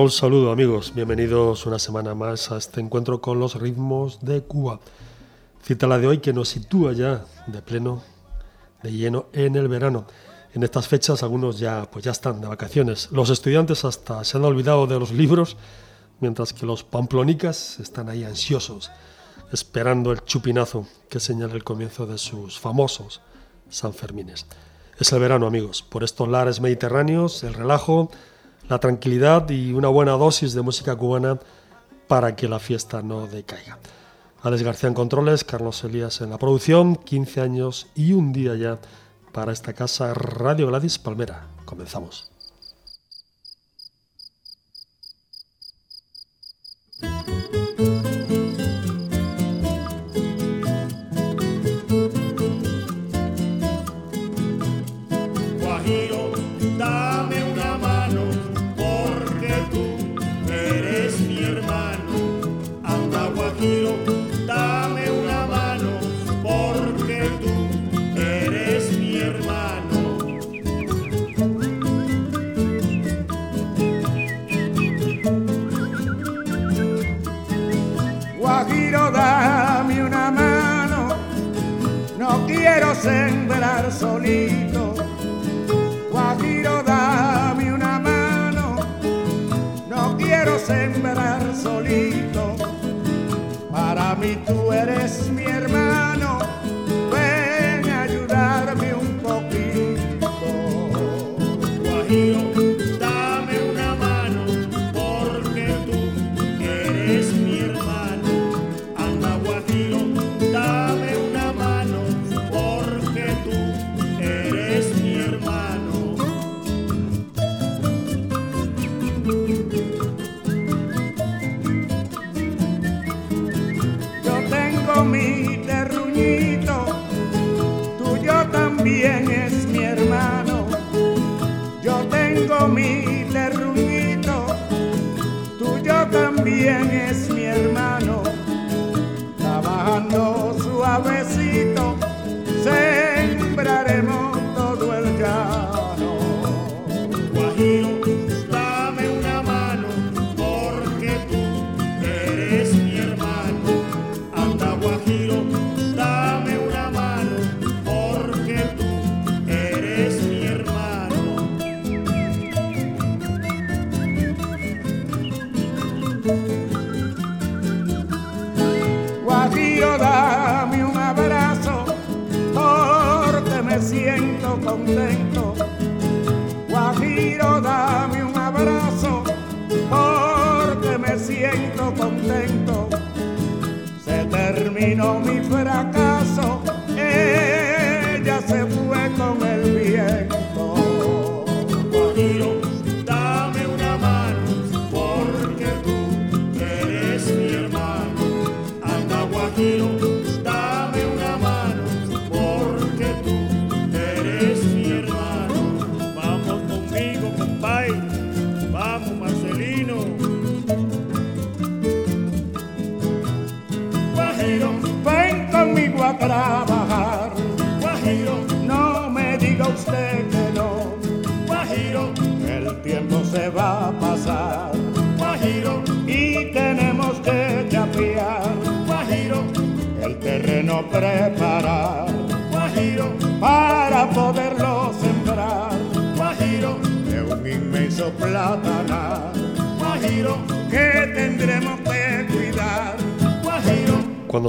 Un saludo amigos, bienvenidos una semana más a este encuentro con los ritmos de Cuba. Cita la de hoy que nos sitúa ya de pleno, de lleno en el verano. En estas fechas algunos ya, pues ya están de vacaciones. Los estudiantes hasta se han olvidado de los libros, mientras que los pamplonicas están ahí ansiosos, esperando el chupinazo que señala el comienzo de sus famosos Sanfermines. Es el verano amigos, por estos lares mediterráneos, el relajo, la tranquilidad y una buena dosis de música cubana para que la fiesta no decaiga. Alex García en controles, Carlos Elías en la producción, 15 años y un día ya para esta casa Radio Gladys Palmera. Comenzamos.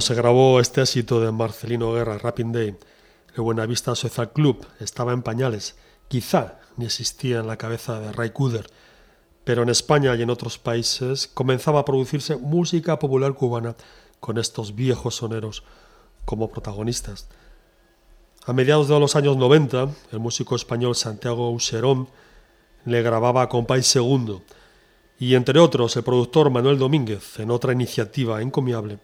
Se grabó este éxito de Marcelino Guerra, Rapping Day, el Buenavista Social Club estaba en pañales, quizá ni existía en la cabeza de Ray Cooder, pero en España y en otros países comenzaba a producirse música popular cubana con estos viejos soneros como protagonistas. A mediados de los años 90, el músico español Santiago Userón le grababa con País Segundo y, entre otros, el productor Manuel Domínguez, en otra iniciativa encomiable,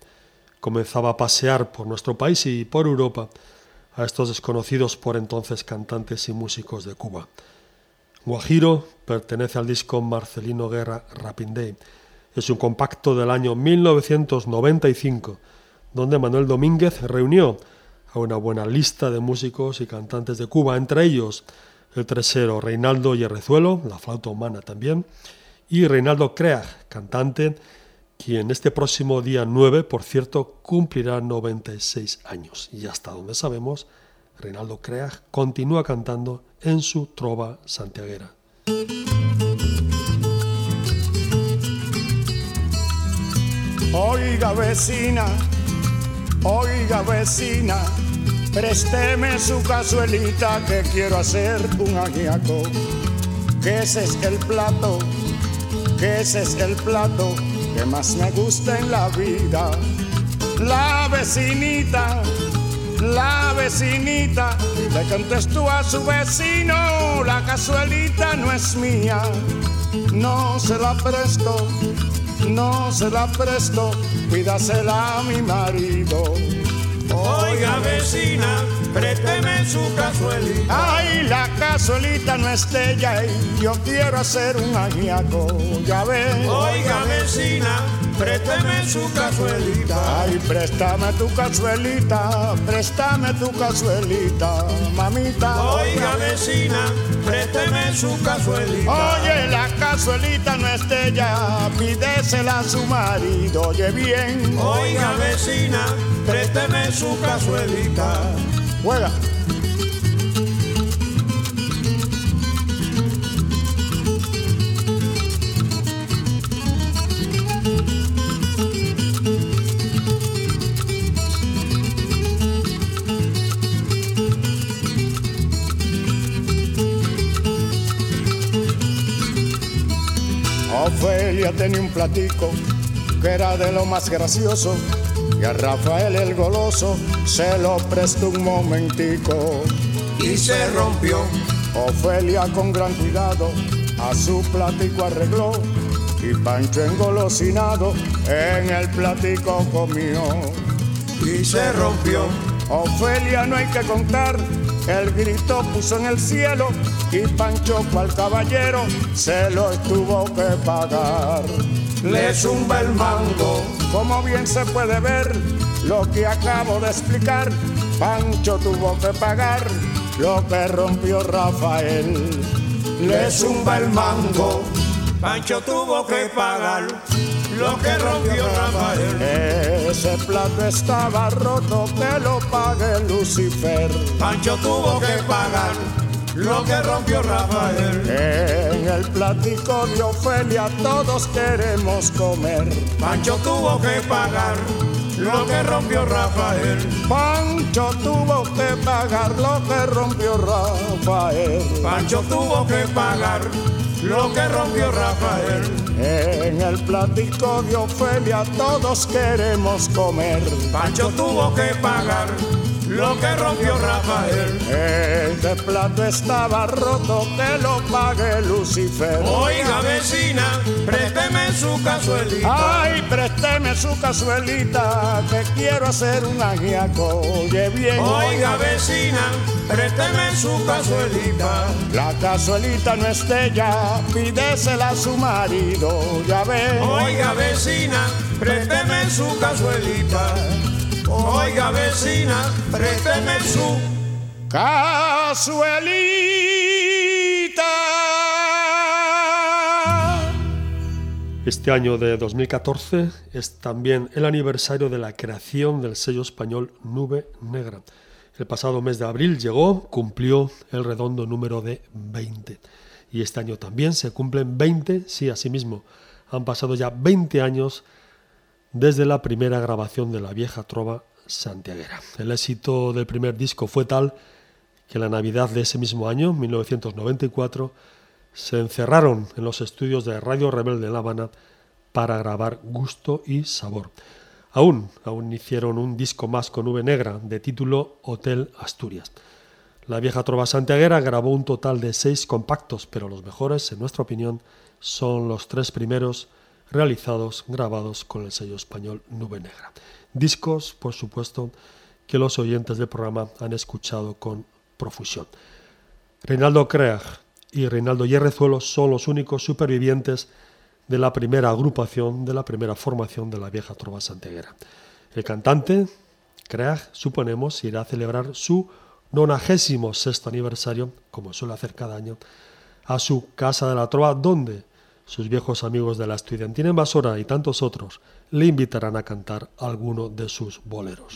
comenzaba a pasear por nuestro país y por Europa a estos desconocidos por entonces cantantes y músicos de Cuba. Guajiro pertenece al disco Marcelino Guerra Rapping Day. Es un compacto del año 1995 donde Manuel Domínguez reunió a una buena lista de músicos y cantantes de Cuba, entre ellos el tresero Reinaldo Yerrezuelo, la flauta humana también, y Reinaldo Creag, cantante, quien este próximo día 9, por cierto, cumplirá 96 años. Y hasta donde sabemos, Reinaldo Creag continúa cantando en su trova santiaguera. Oiga vecina, oiga vecina, présteme su cazuelita que quiero hacer un ajiaco. Que ese es el plato, que ese es el plato que más me gusta en la vida. La vecinita, la vecinita, le contestó a su vecino, la cazuelita no es mía, no se la presto no se la presto, cuídasela a mi marido. Oiga vecina, présteme su cazuelita. Ay, la cazuelita no es de ella y yo quiero hacer un ajiaco, ya ves. Oiga vecina, présteme su cazuelita. Ay, préstame tu cazuelita, préstame tu cazuelita, mamita. Oiga vecina, présteme su cazuelita. Oye, la cazuelita no es de ella, pídesela a su marido, oye bien. Oiga vecina, présteme su cazuelita. Juega. Ofelia tenía un platico que era de lo más gracioso y a Rafael el goloso se lo prestó un momentico y se rompió. Ofelia con gran cuidado a su platico arregló y Pancho engolosinado en el platico comió y se rompió. Ofelia no hay que contar, el grito puso en el cielo y Pancho cual caballero se lo tuvo que pagar. Le zumba el mango. Como bien se puede ver, lo que acabo de explicar, Pancho tuvo que pagar lo que rompió Rafael. Le zumba el mango. Pancho tuvo que pagar lo que rompió Rafael. Ese plato estaba roto, que lo pague Lucifer. Pancho tuvo que pagar lo que rompió Rafael. En el platico de Ofelia todos queremos comer. Pancho tuvo que pagar lo que rompió Rafael. Pancho tuvo que pagar lo que rompió Rafael. Pancho tuvo que pagar lo que rompió Rafael. En el platico de Ofelia todos queremos comer. Pancho tuvo que pagar lo que rompió Rafael. Este plato estaba roto, que lo pague Lucifer. Oiga vecina, présteme su cazuelita. Ay, présteme su cazuelita, que quiero hacer un ajiaco, oye bien. Oiga vecina, présteme su cazuelita. La cazuelita no es de ella, pídesela a su marido, ya ves. Oiga vecina, présteme su cazuelita. Oiga vecina, présteme su cazuelita. Este año de 2014 es también el aniversario de la creación del sello español Nube Negra. El pasado mes de abril llegó, cumplió el redondo número de 20. Y este año también se cumplen 20, sí, asimismo. Han pasado ya 20 años desde la primera grabación de la vieja trova santiaguera. El éxito del primer disco fue tal que la Navidad de ese mismo año, 1994, se encerraron en los estudios de Radio Rebelde de La Habana para grabar Gusto y Sabor. Aún, aún hicieron un disco más con V negra de título Hotel Asturias. La vieja trova santiaguera grabó un total de seis compactos, pero los mejores, en nuestra opinión, son los tres primeros realizados, grabados con el sello español Nube Negra. Discos, por supuesto, que los oyentes del programa han escuchado con profusión. Reinaldo Creag y Reinaldo Yerrezuelo son los únicos supervivientes de la primera agrupación, de la primera formación de la vieja trova santiaguera. El cantante, Creag, suponemos, irá a celebrar su 96 aniversario, como suele hacer cada año, a su Casa de la Trova, donde sus viejos amigos de la estudiantina invasora y tantos otros le invitarán a cantar alguno de sus boleros.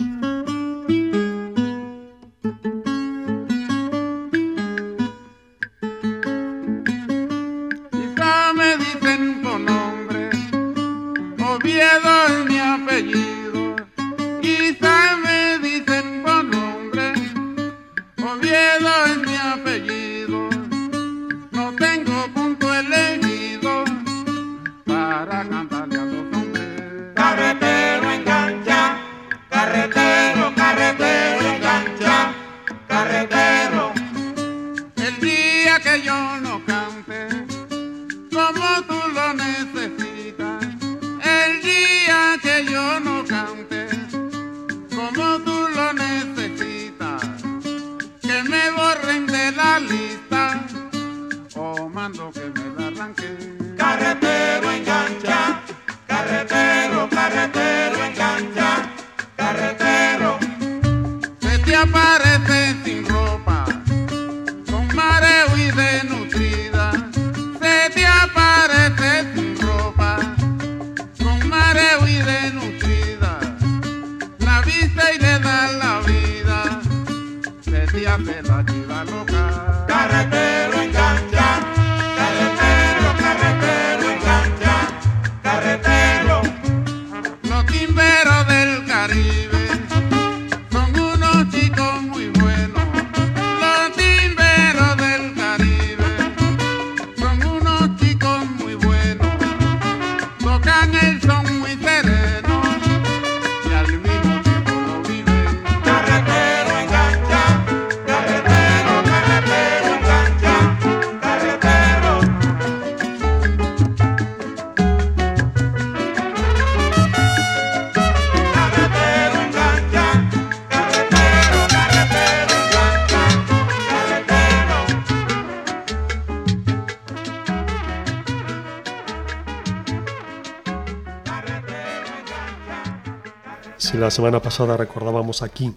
Semana pasada recordábamos aquí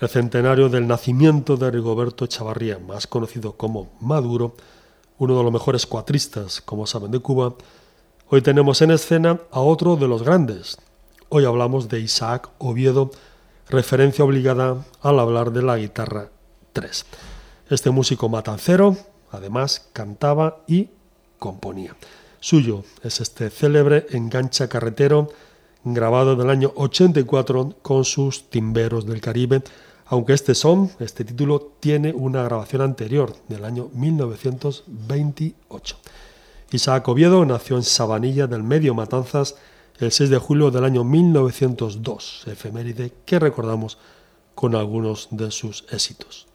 el centenario del nacimiento de Rigoberto Chavarría, más conocido como Maduro, uno de los mejores cuatristas, como saben, de Cuba, hoy tenemos en escena a otro de los grandes. Hoy hablamos de Isaac Oviedo, referencia obligada al hablar de la guitarra 3. Este músico matancero, además, cantaba y componía. Suyo es este célebre engancha carretero, grabado en el año 84 con sus Timberos del Caribe, aunque este son, este título, tiene una grabación anterior, del año 1928. Isaac Oviedo nació en Sabanilla del Medio Matanzas el 6 de julio del año 1902, efeméride que recordamos con algunos de sus éxitos.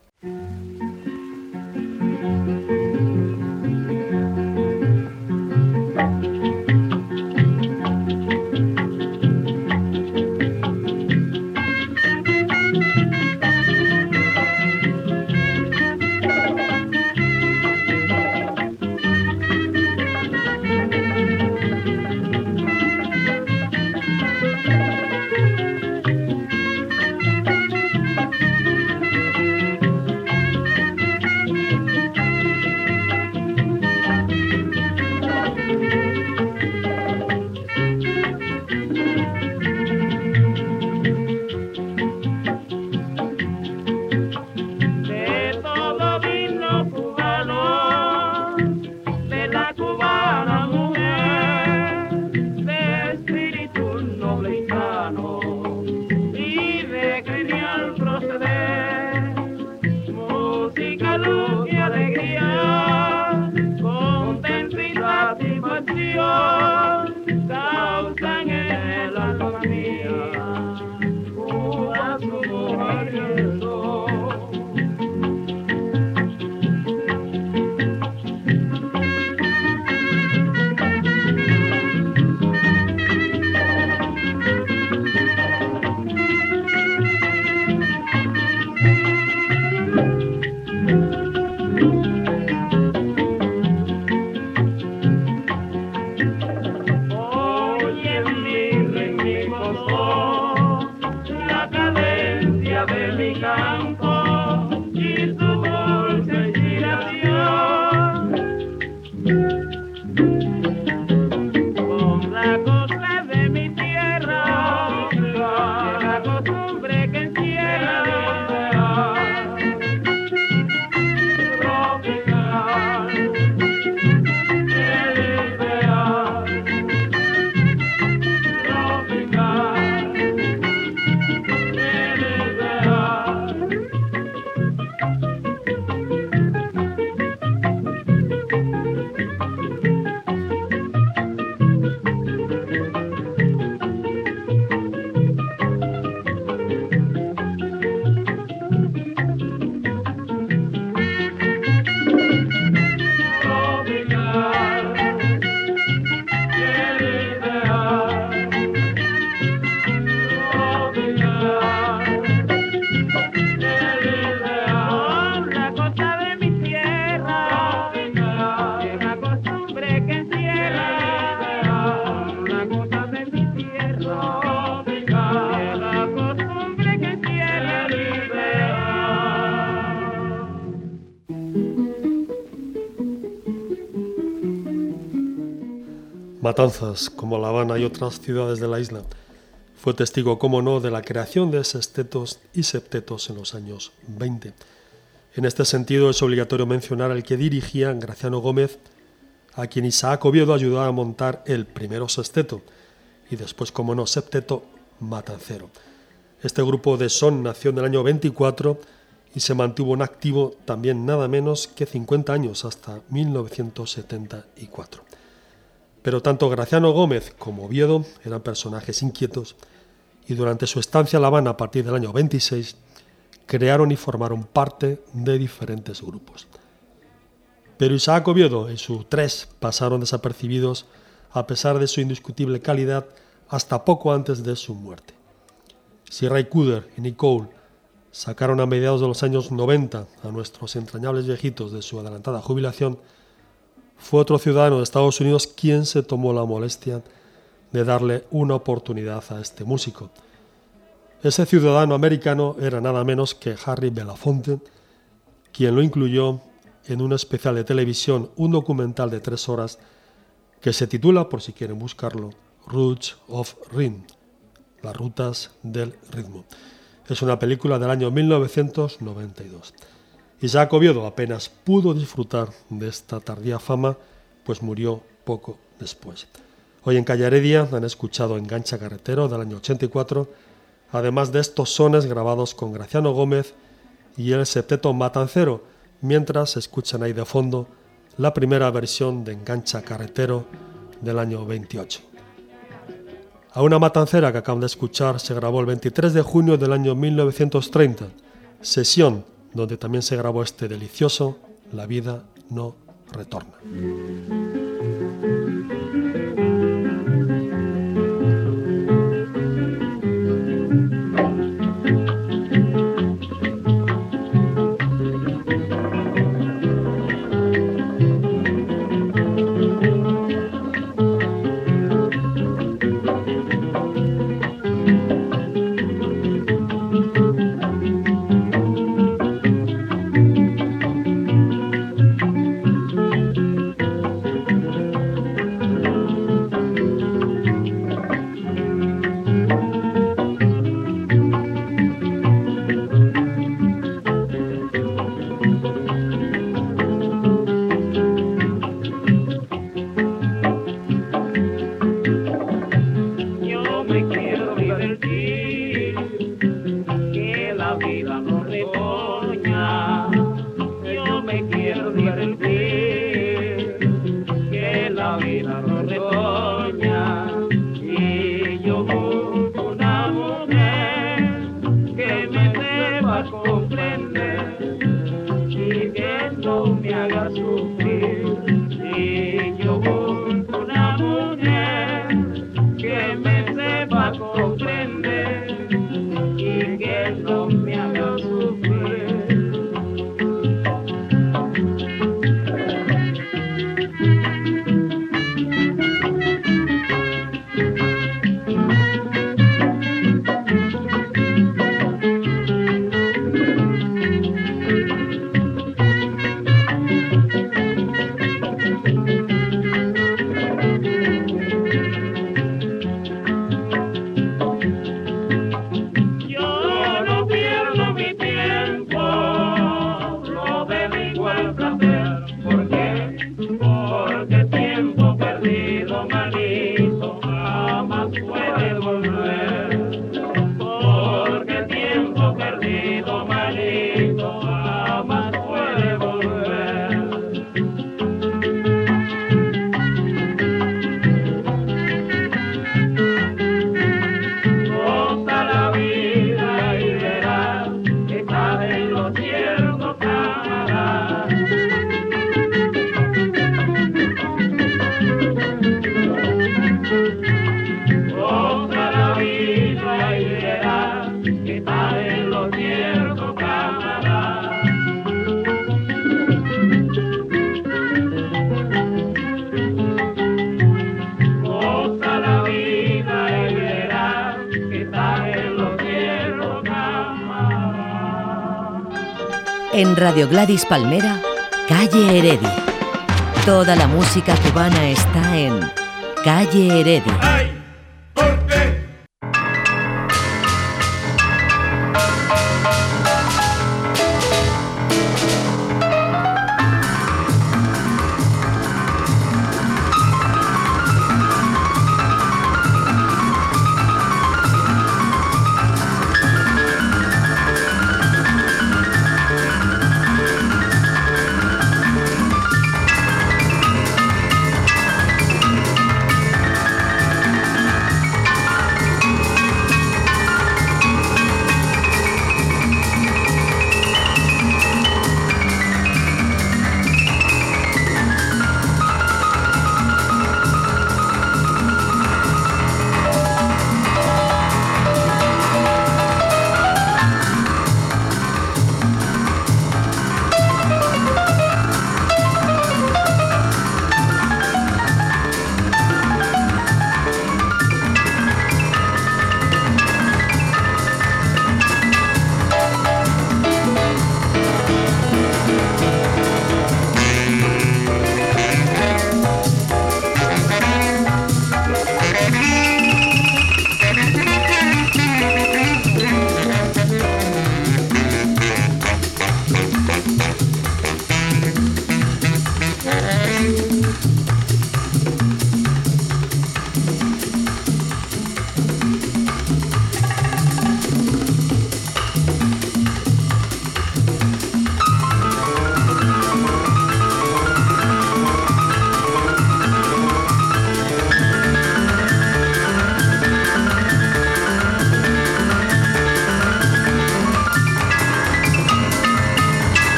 Matanzas, como La Habana y otras ciudades de la isla. Fue testigo, como no, de la creación de sextetos y septetos en los años 20. En este sentido, es obligatorio mencionar al que dirigía Graciano Gómez, a quien Isaac Oviedo ayudó a montar el primero sexteto y después, como no, septeto matancero. Este grupo de son nació en el año 24 y se mantuvo en activo también nada menos que 50 años hasta 1974. Pero tanto Graciano Gómez como Oviedo eran personajes inquietos y durante su estancia en La Habana a partir del año 26 crearon y formaron parte de diferentes grupos. Pero Isaac Oviedo y su tres pasaron desapercibidos a pesar de su indiscutible calidad hasta poco antes de su muerte. Si Ray Cooder y Nicole sacaron a mediados de los años 90 a nuestros entrañables viejitos de su adelantada jubilación, fue otro ciudadano de Estados Unidos quien se tomó la molestia de darle una oportunidad a este músico. Ese ciudadano americano era nada menos que Harry Belafonte, quien lo incluyó en un especial de televisión, un documental de tres horas que se titula, por si quieren buscarlo, Roots of Rhythm, las rutas del ritmo. Es una película del año 1992. Isaac Oviedo apenas pudo disfrutar de esta tardía fama, pues murió poco después. Hoy en Calle Heredia han escuchado Engancha Carretero del año 84, además de estos sones grabados con Graciano Gómez y el septeto Matancero, mientras escuchan ahí de fondo la primera versión de Engancha Carretero del año 28. A una matancera que acaban de escuchar se grabó el 23 de junio del año 1930, sesión donde también se grabó este delicioso La vida no retorna. Radio Gladys Palmera, Calle Heredia. Toda la música cubana está en Calle Heredia.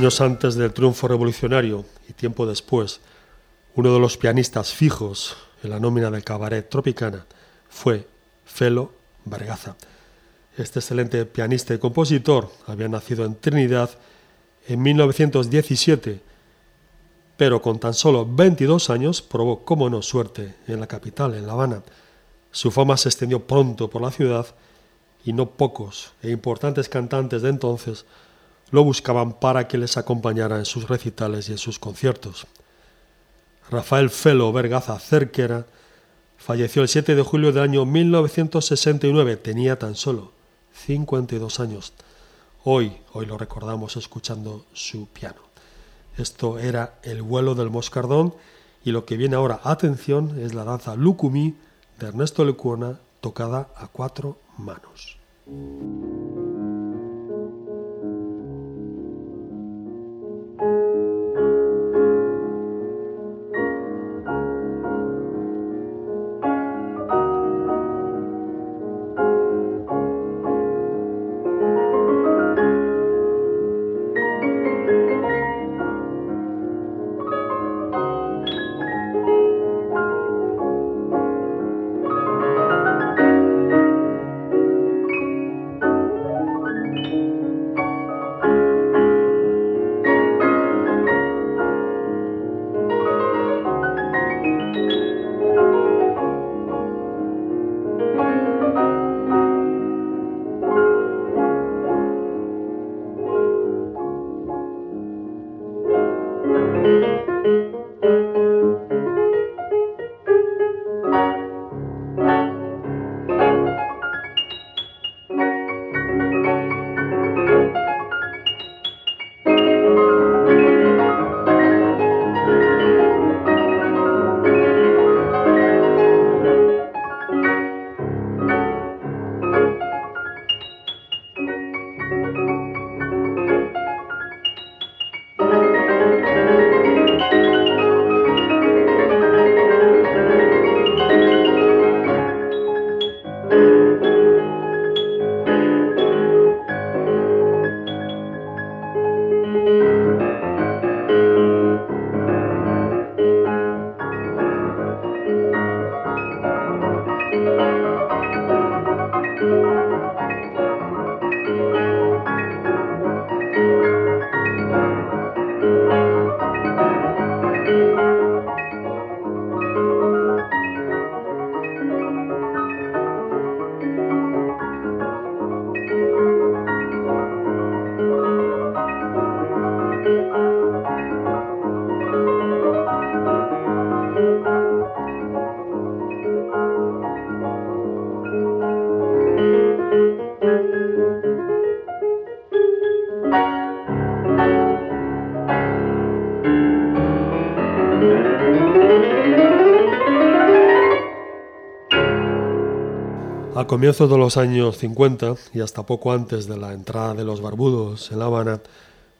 Años antes del triunfo revolucionario y tiempo después, uno de los pianistas fijos en la nómina del cabaret Tropicana fue Felo Vargaza. Este excelente pianista y compositor había nacido en Trinidad en 1917, pero con tan solo 22 años probó, como no, suerte en la capital, en La Habana. Su fama se extendió pronto por la ciudad y no pocos e importantes cantantes de entonces lo buscaban para que les acompañara en sus recitales y en sus conciertos. Rafael Felo Vergaza Cerquera falleció el 7 de julio del año 1969, tenía tan solo 52 años. Hoy, hoy lo recordamos escuchando su piano. Esto era El vuelo del moscardón y lo que viene ahora, atención, es la danza Lucumí de Ernesto Lecuona tocada a cuatro manos. Comienzos de los años 50 y hasta poco antes de la entrada de los barbudos en La Habana,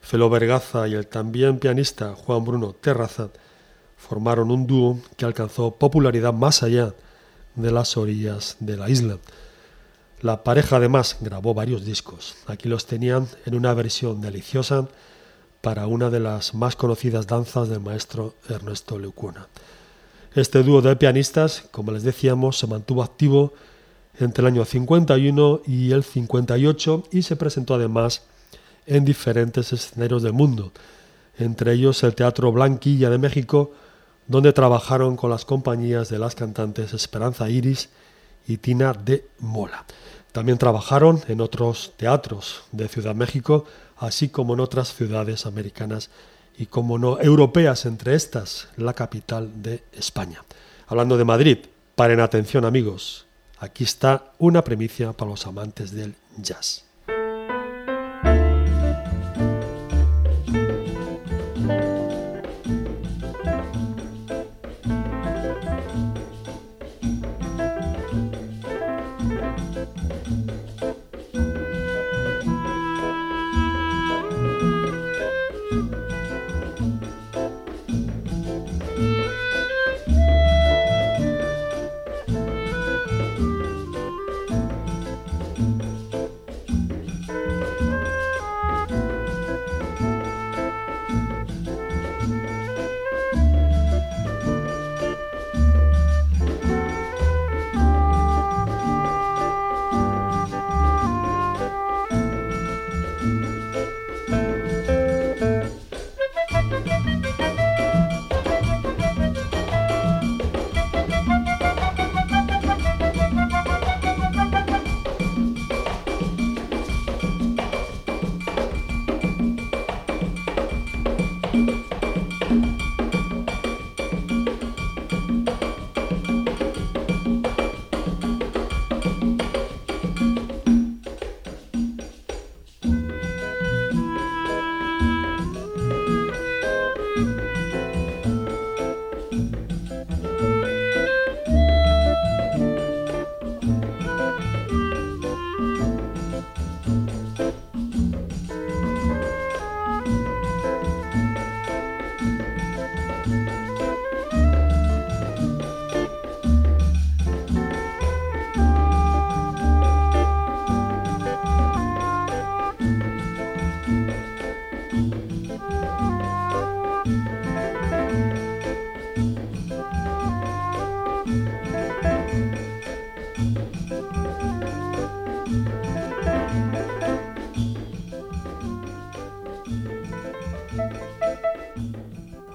Felo Vergaza y el también pianista Juan Bruno Terraza formaron un dúo que alcanzó popularidad más allá de las orillas de la isla. La pareja además grabó varios discos. Aquí los tenían en una versión deliciosa para una de las más conocidas danzas del maestro Ernesto Leucuna. Este dúo de pianistas, como les decíamos, se mantuvo activo entre el año 51 y el 58 y se presentó además en diferentes escenarios del mundo, entre ellos el Teatro Blanquilla de México, donde trabajaron con las compañías de las cantantes Esperanza Iris y Tina de Mola. También trabajaron en otros teatros de Ciudad México, así como en otras ciudades americanas y, como no, europeas, entre estas la capital de España. Hablando de Madrid, paren atención amigos, Aquí está una premicia para los amantes del jazz.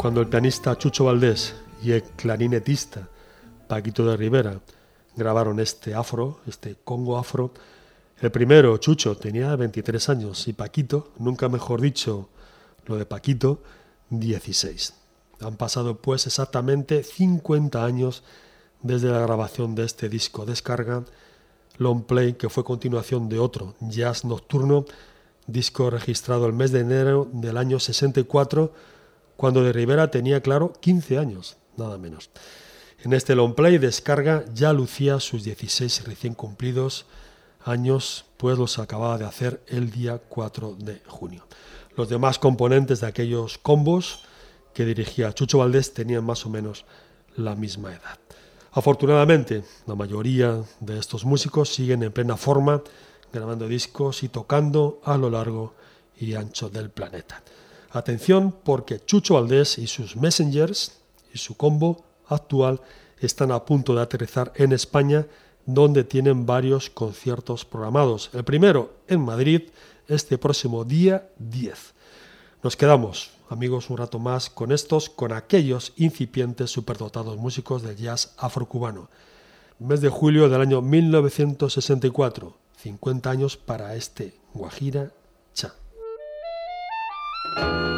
Cuando el pianista Chucho Valdés y el clarinetista Paquito de Rivera grabaron este afro, este Congo afro, el primero, Chucho, tenía 23 años y Paquito, nunca mejor dicho lo de Paquito, 16. Han pasado pues exactamente 50 años desde la grabación de este disco Descarga, Long Play, que fue continuación de otro, Jazz Nocturno, disco registrado el mes de enero del año 64 cuando de Rivera tenía, claro, 15 años, nada menos. En este long play descarga ya lucía sus 16 recién cumplidos años, pues los acababa de hacer el día 4 de junio. Los demás componentes de aquellos combos que dirigía Chucho Valdés tenían más o menos la misma edad. Afortunadamente, la mayoría de estos músicos siguen en plena forma, grabando discos y tocando a lo largo y ancho del planeta. Atención porque Chucho Valdés y sus Messengers y su combo actual están a punto de aterrizar en España donde tienen varios conciertos programados. El primero en Madrid este próximo día 10. Nos quedamos, amigos, un rato más con estos, con aquellos incipientes superdotados músicos del jazz afrocubano. Mes de julio del año 1964, 50 años para este Guajira Cha. thank you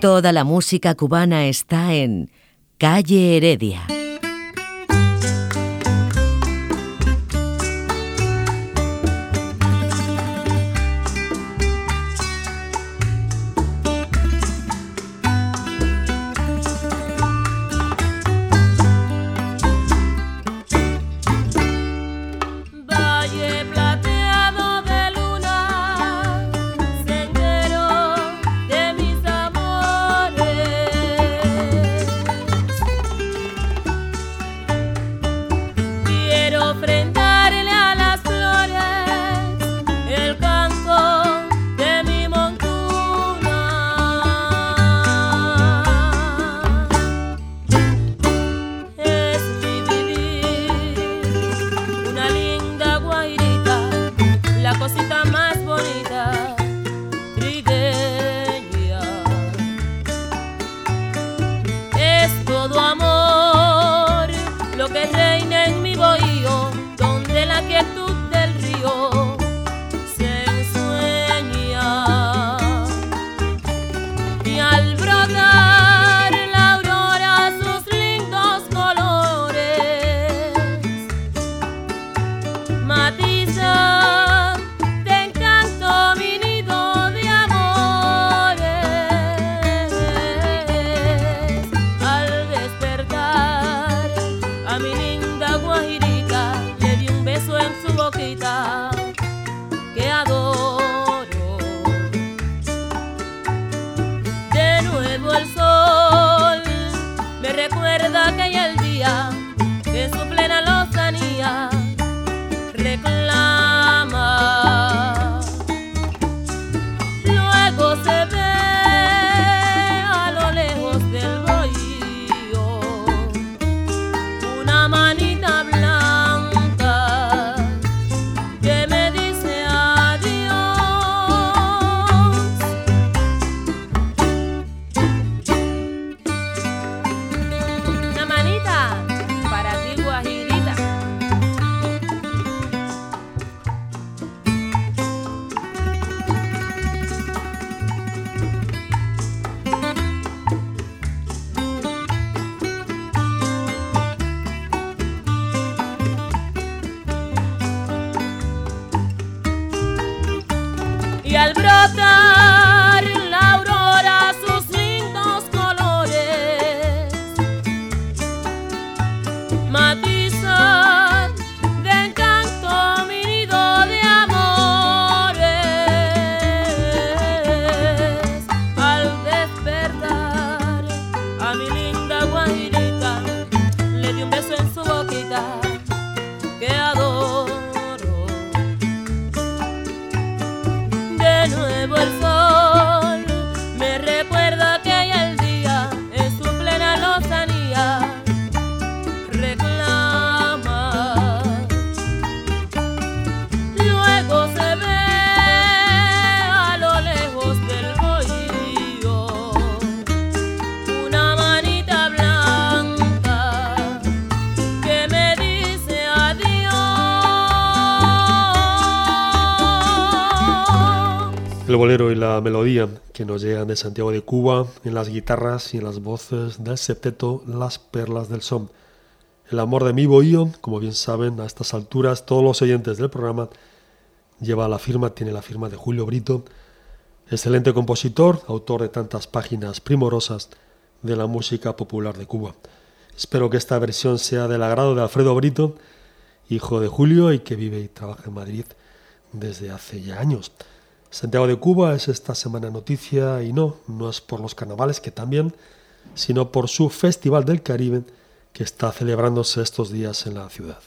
Toda la música cubana está en Calle Heredia. El bolero y la melodía que nos llegan de Santiago de Cuba en las guitarras y en las voces del septeto Las Perlas del Son. El amor de mi bohío, como bien saben, a estas alturas todos los oyentes del programa lleva la firma, tiene la firma de Julio Brito, excelente compositor, autor de tantas páginas primorosas de la música popular de Cuba. Espero que esta versión sea del agrado de Alfredo Brito, hijo de Julio y que vive y trabaja en Madrid desde hace ya años. Santiago de Cuba es esta semana noticia y no, no es por los carnavales que también, sino por su Festival del Caribe que está celebrándose estos días en la ciudad.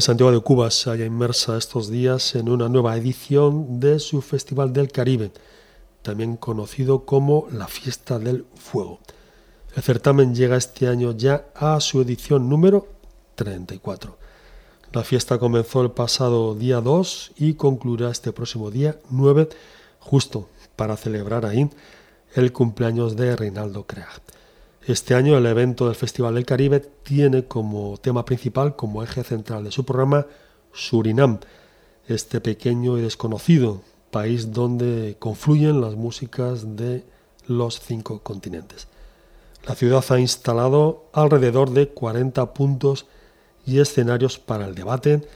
Santiago de Cuba se halla inmersa estos días en una nueva edición de su Festival del Caribe, también conocido como la Fiesta del Fuego. El certamen llega este año ya a su edición número 34. La fiesta comenzó el pasado día 2 y concluirá este próximo día 9, justo para celebrar ahí el cumpleaños de Reinaldo Creag. Este año el evento del Festival del Caribe tiene como tema principal, como eje central de su programa, Surinam, este pequeño y desconocido país donde confluyen las músicas de los cinco continentes. La ciudad ha instalado alrededor de 40 puntos y escenarios para el debate,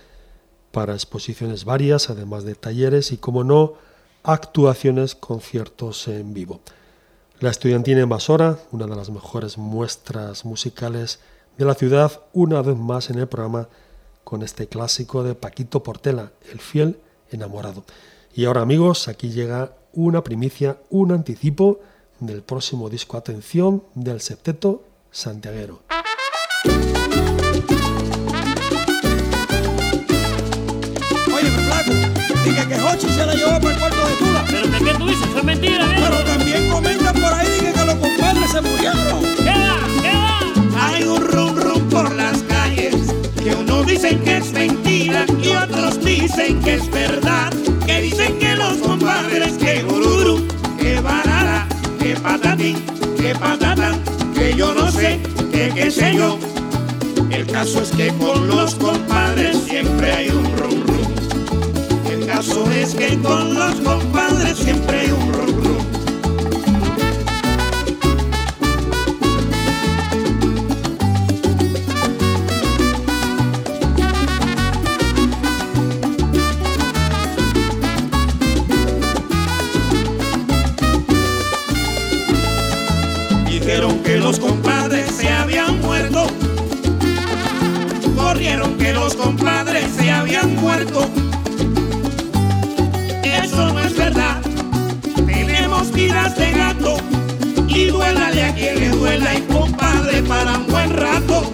para exposiciones varias, además de talleres y, como no, actuaciones, conciertos en vivo. La estudiantina invasora, una de las mejores muestras musicales de la ciudad, una vez más en el programa con este clásico de Paquito Portela, El fiel enamorado. Y ahora amigos, aquí llega una primicia, un anticipo del próximo disco Atención del septeto santiaguero. Oye, flaco, dije que Hochi se la llevó para el puerto de Tula. ¿Pero qué tú dices? Eso es mentira, ¿eh? Pero dicen que es mentira y otros dicen que es verdad. Que dicen que los compadres que gururu, que barara, que patatín, que patatán, que yo no sé, que qué sé yo. El caso es que con los compadres siempre hay un rum rum. El caso es que con los compadres siempre hay un rum rum. Los compadres se habían muerto. Corrieron que los compadres se habían muerto. Eso no es verdad. Tenemos vidas de gato. Y duélale a quien le duela y compadre para un buen rato.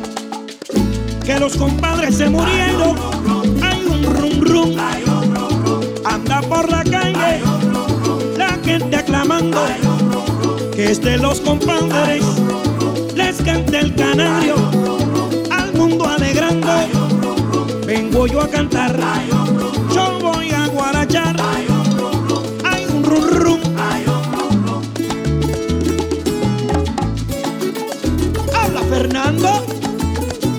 Que los compadres se murieron. Hay un rum rum. Anda por la calle. La gente aclamando. Que es de los compadres. Les canta el canario. Al mundo alegrando. Vengo yo a cantar. Yo voy a guarachar. Hay un rum rum. Habla Fernando.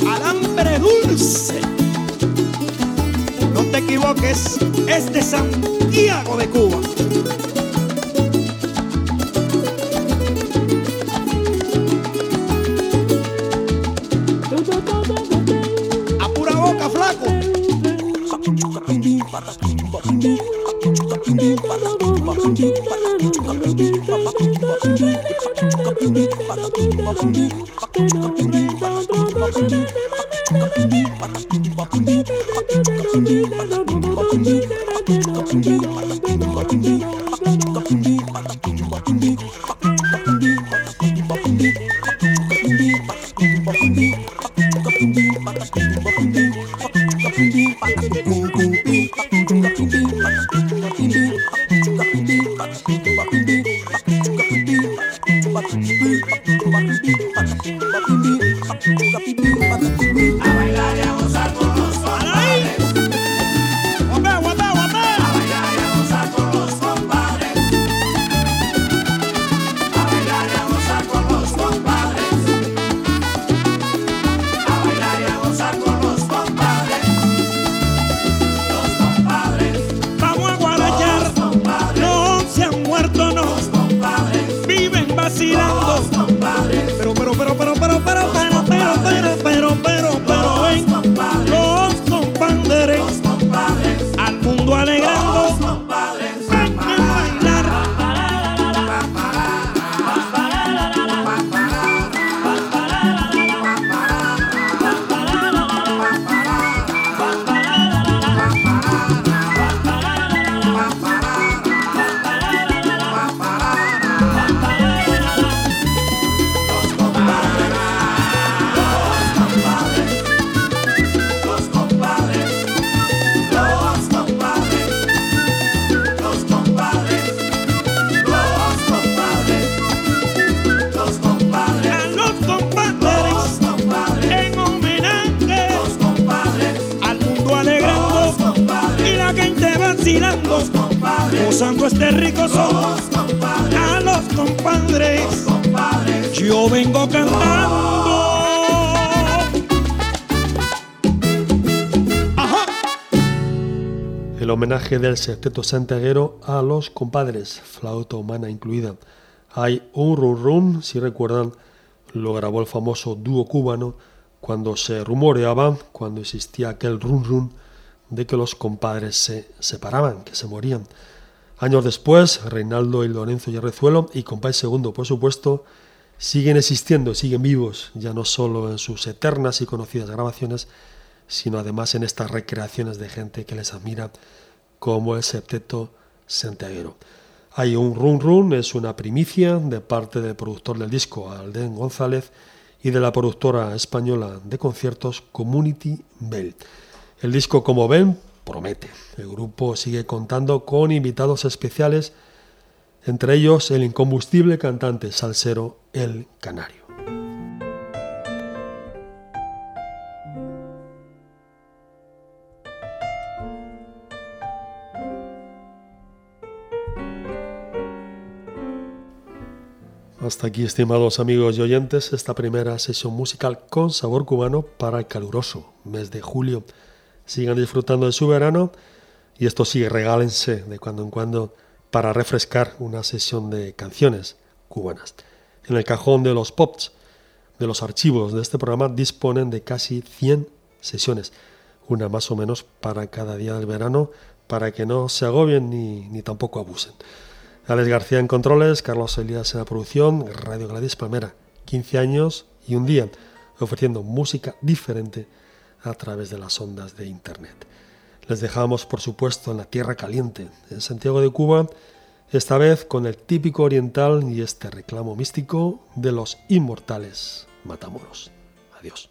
Alambre dulce. No te equivoques, es de Santiago de Cuba. ¡Ay! Homenaje del septeto santiaguero a los compadres, flauta humana incluida. Hay un run run, si recuerdan, lo grabó el famoso dúo cubano cuando se rumoreaba, cuando existía aquel run run, de que los compadres se separaban, que se morían. Años después, Reinaldo y Lorenzo Yarrezuelo y Compay Segundo, por supuesto, siguen existiendo, siguen vivos, ya no solo en sus eternas y conocidas grabaciones, sino además en estas recreaciones de gente que les admira, como el septeto santiaguero. Hay un run run, es una primicia de parte del productor del disco, Alden González, y de la productora española de conciertos Community Bell. El disco, como ven, promete. El grupo sigue contando con invitados especiales, entre ellos el incombustible cantante salsero El Canario. Hasta aquí, estimados amigos y oyentes, esta primera sesión musical con sabor cubano para el caluroso mes de julio. Sigan disfrutando de su verano y esto sí, regálense de cuando en cuando para refrescar una sesión de canciones cubanas. En el cajón de los pops de los archivos de este programa disponen de casi 100 sesiones, una más o menos para cada día del verano, para que no se agobien ni, ni tampoco abusen. Alex García en controles, Carlos Elías en la producción, Radio Gladys Palmera, 15 años y un día, ofreciendo música diferente a través de las ondas de Internet. Les dejamos, por supuesto, en la Tierra Caliente, en Santiago de Cuba, esta vez con el típico oriental y este reclamo místico de los inmortales Matamoros. Adiós.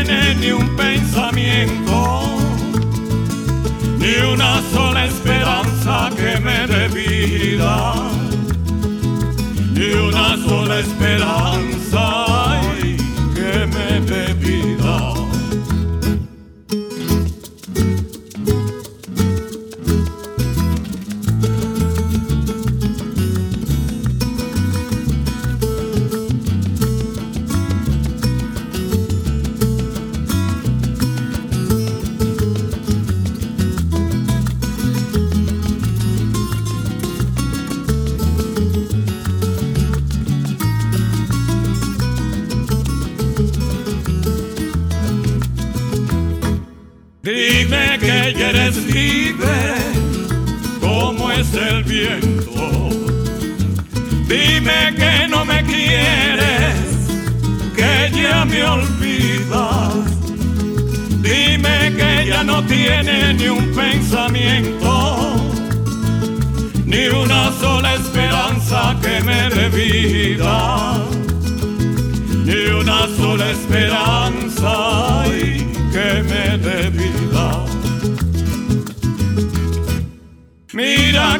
No tienes ni un pensamiento, ni una sola esperanza que me dé vida, ni una sola esperanza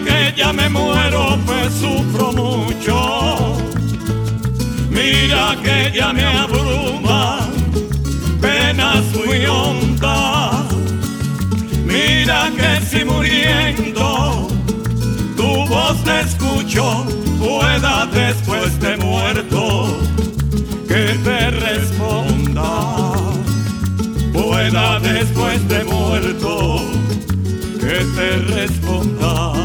que ya me muero, pues sufro mucho. Mira que ya me abruma, penas muy hondas. Mira que si muriendo tu voz te escucho, pueda después de muerto que te responda pueda después de muerto que te responda.